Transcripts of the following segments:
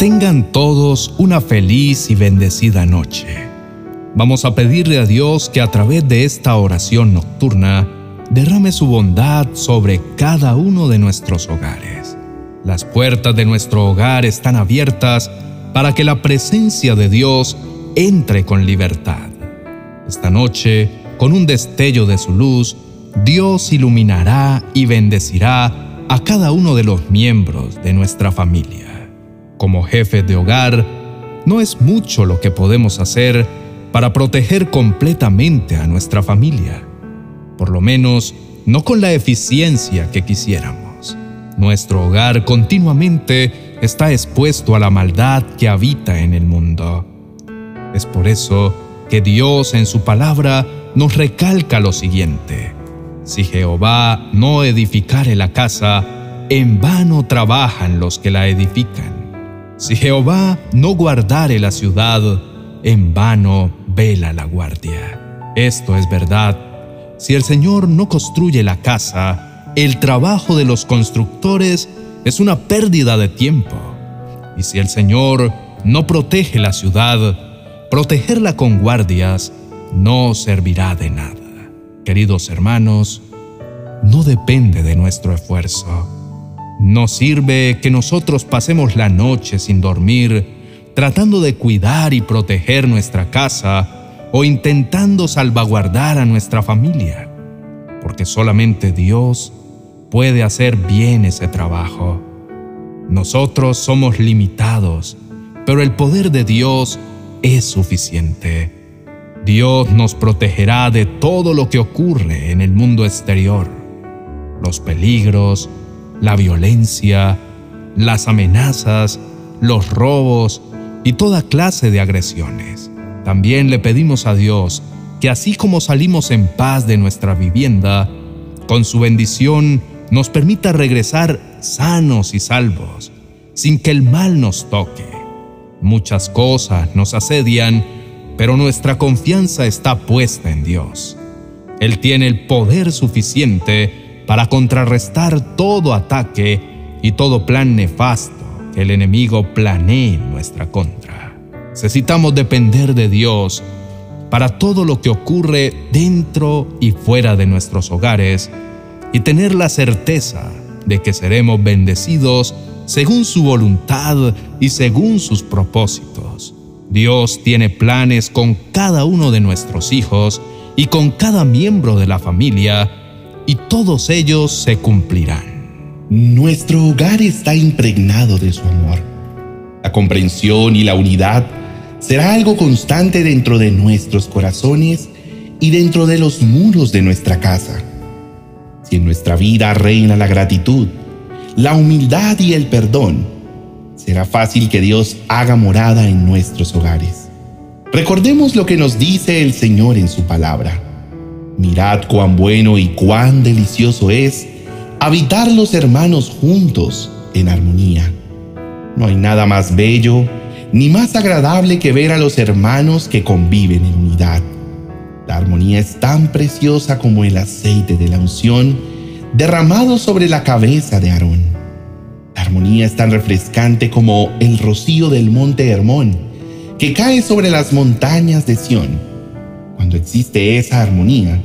Tengan todos una feliz y bendecida noche. Vamos a pedirle a Dios que a través de esta oración nocturna derrame su bondad sobre cada uno de nuestros hogares. Las puertas de nuestro hogar están abiertas para que la presencia de Dios entre con libertad. Esta noche, con un destello de su luz, Dios iluminará y bendecirá a cada uno de los miembros de nuestra familia. Como jefe de hogar, no es mucho lo que podemos hacer para proteger completamente a nuestra familia, por lo menos no con la eficiencia que quisiéramos. Nuestro hogar continuamente está expuesto a la maldad que habita en el mundo. Es por eso que Dios en su palabra nos recalca lo siguiente. Si Jehová no edificare la casa, en vano trabajan los que la edifican. Si Jehová no guardare la ciudad, en vano vela la guardia. Esto es verdad. Si el Señor no construye la casa, el trabajo de los constructores es una pérdida de tiempo. Y si el Señor no protege la ciudad, protegerla con guardias no servirá de nada. Queridos hermanos, no depende de nuestro esfuerzo. No sirve que nosotros pasemos la noche sin dormir, tratando de cuidar y proteger nuestra casa o intentando salvaguardar a nuestra familia, porque solamente Dios puede hacer bien ese trabajo. Nosotros somos limitados, pero el poder de Dios es suficiente. Dios nos protegerá de todo lo que ocurre en el mundo exterior, los peligros, la violencia, las amenazas, los robos y toda clase de agresiones. También le pedimos a Dios que así como salimos en paz de nuestra vivienda, con su bendición nos permita regresar sanos y salvos, sin que el mal nos toque. Muchas cosas nos asedian, pero nuestra confianza está puesta en Dios. Él tiene el poder suficiente para contrarrestar todo ataque y todo plan nefasto que el enemigo planee en nuestra contra. Necesitamos depender de Dios para todo lo que ocurre dentro y fuera de nuestros hogares y tener la certeza de que seremos bendecidos según su voluntad y según sus propósitos. Dios tiene planes con cada uno de nuestros hijos y con cada miembro de la familia, y todos ellos se cumplirán. Nuestro hogar está impregnado de su amor. La comprensión y la unidad será algo constante dentro de nuestros corazones y dentro de los muros de nuestra casa. Si en nuestra vida reina la gratitud, la humildad y el perdón, será fácil que Dios haga morada en nuestros hogares. Recordemos lo que nos dice el Señor en su palabra. Mirad cuán bueno y cuán delicioso es habitar los hermanos juntos en armonía. No hay nada más bello ni más agradable que ver a los hermanos que conviven en unidad. La armonía es tan preciosa como el aceite de la unción derramado sobre la cabeza de Aarón. La armonía es tan refrescante como el rocío del monte Hermón, que cae sobre las montañas de Sión. Cuando existe esa armonía,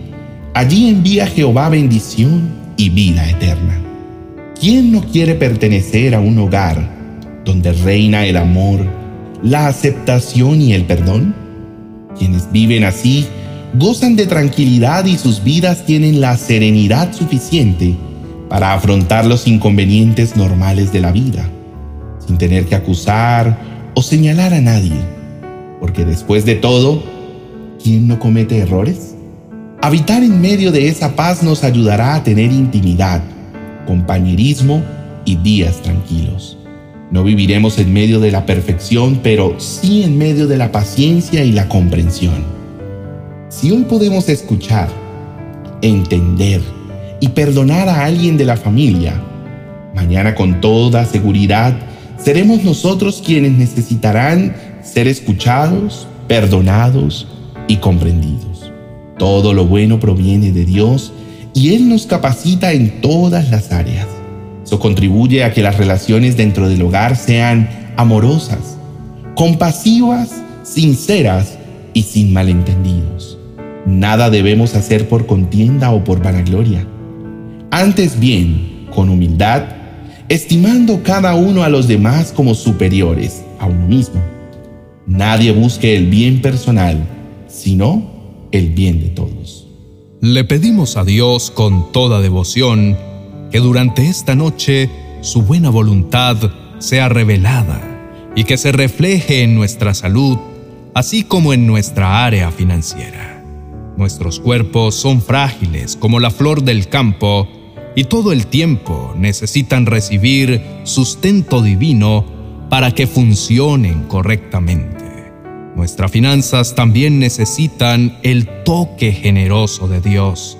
allí envía Jehová bendición y vida eterna. ¿Quién no quiere pertenecer a un hogar donde reina el amor, la aceptación y el perdón? Quienes viven así gozan de tranquilidad y sus vidas tienen la serenidad suficiente para afrontar los inconvenientes normales de la vida, sin tener que acusar o señalar a nadie, porque después de todo, ¿quién no comete errores? Habitar en medio de esa paz nos ayudará a tener intimidad, compañerismo y días tranquilos. No viviremos en medio de la perfección, pero sí en medio de la paciencia y la comprensión. Si hoy podemos escuchar, entender y perdonar a alguien de la familia, mañana con toda seguridad seremos nosotros quienes necesitarán ser escuchados, perdonados y comprendidos. Todo lo bueno proviene de Dios y Él nos capacita en todas las áreas. Eso contribuye a que las relaciones dentro del hogar sean amorosas, compasivas, sinceras y sin malentendidos. Nada debemos hacer por contienda o por vanagloria. Antes bien, con humildad, estimando cada uno a los demás como superiores a uno mismo. Nadie busque el bien personal, sino el bien de todos. Le pedimos a Dios con toda devoción que durante esta noche su buena voluntad sea revelada y que se refleje en nuestra salud, así como en nuestra área financiera. Nuestros cuerpos son frágiles como la flor del campo y todo el tiempo necesitan recibir sustento divino para que funcionen correctamente. Nuestras finanzas también necesitan el toque generoso de Dios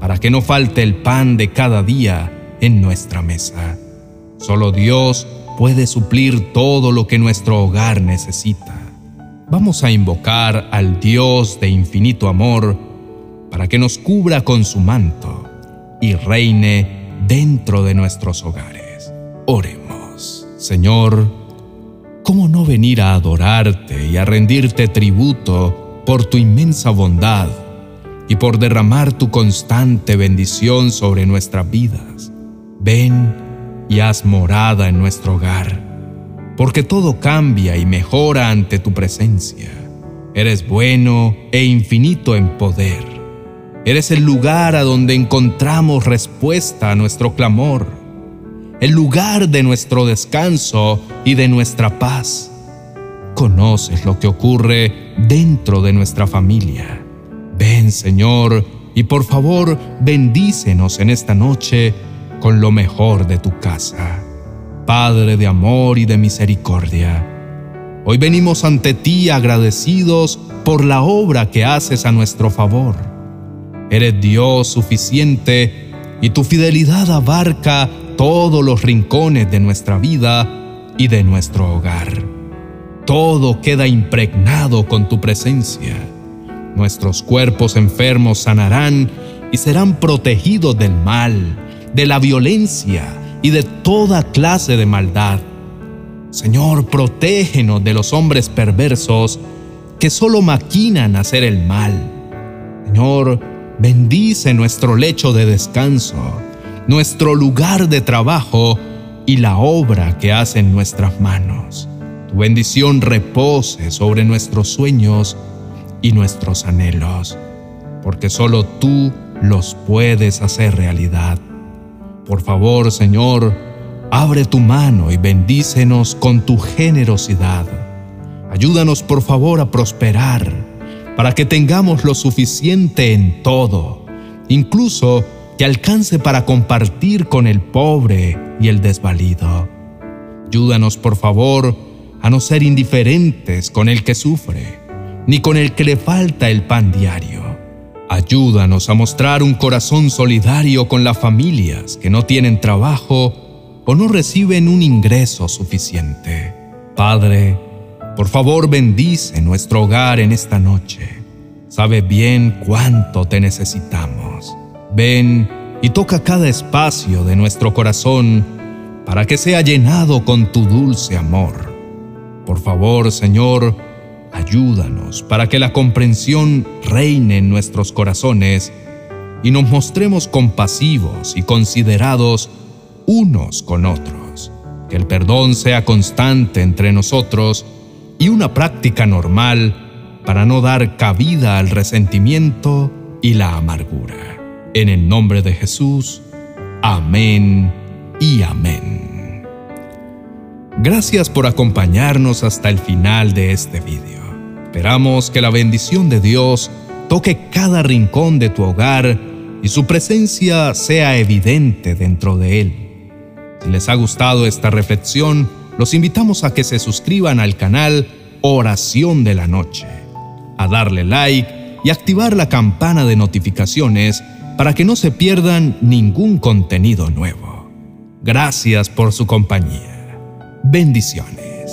para que no falte el pan de cada día en nuestra mesa. Solo Dios puede suplir todo lo que nuestro hogar necesita. Vamos a invocar al Dios de infinito amor para que nos cubra con su manto y reine dentro de nuestros hogares. Oremos. Señor, ¿cómo no venir a adorarte y a rendirte tributo por tu inmensa bondad y por derramar tu constante bendición sobre nuestras vidas? Ven y haz morada en nuestro hogar, porque todo cambia y mejora ante tu presencia. Eres bueno e infinito en poder. Eres el lugar a donde encontramos respuesta a nuestro clamor, el lugar de nuestro descanso y de nuestra paz. Conoces lo que ocurre dentro de nuestra familia. Ven, Señor, y por favor bendícenos en esta noche con lo mejor de tu casa. Padre de amor y de misericordia, hoy venimos ante ti agradecidos por la obra que haces a nuestro favor. Eres Dios suficiente y tu fidelidad abarca todos los rincones de nuestra vida y de nuestro hogar. Todo queda impregnado con tu presencia. Nuestros cuerpos enfermos sanarán y serán protegidos del mal de la violencia y de toda clase de maldad. Señor, protégenos de los hombres perversos que solo maquinan hacer el mal. Señor, bendice nuestro lecho de descanso, nuestro lugar de trabajo y la obra que hacen nuestras manos. Tu bendición repose sobre nuestros sueños y nuestros anhelos, porque solo tú los puedes hacer realidad. Por favor, Señor, abre tu mano y bendícenos con tu generosidad. Ayúdanos, por favor, a prosperar, para que tengamos lo suficiente en todo, incluso que alcance para compartir con el pobre y el desvalido. Ayúdanos, por favor, a no ser indiferentes con el que sufre, ni con el que le falta el pan diario Ayúdanos a mostrar un corazón solidario con las familias que no tienen trabajo o no reciben un ingreso suficiente. Padre, por favor bendice nuestro hogar en esta noche. Sabe bien cuánto te necesitamos. Ven y toca cada espacio de nuestro corazón para que sea llenado con tu dulce amor. Por favor, Señor, Ayúdanos para que la comprensión reine en nuestros corazones y nos mostremos compasivos y considerados unos con otros. Que el perdón sea constante entre nosotros y una práctica normal para no dar cabida al resentimiento y la amargura. En el nombre de Jesús, amén y amén. Gracias por acompañarnos hasta el final de este video. Esperamos que la bendición de Dios toque cada rincón de tu hogar y su presencia sea evidente dentro de él. Si les ha gustado esta reflexión, los invitamos a que se suscriban al canal Oración de la Noche, a darle like y activar la campana de notificaciones para que no se pierdan ningún contenido nuevo. Gracias por su compañía. Bendiciones.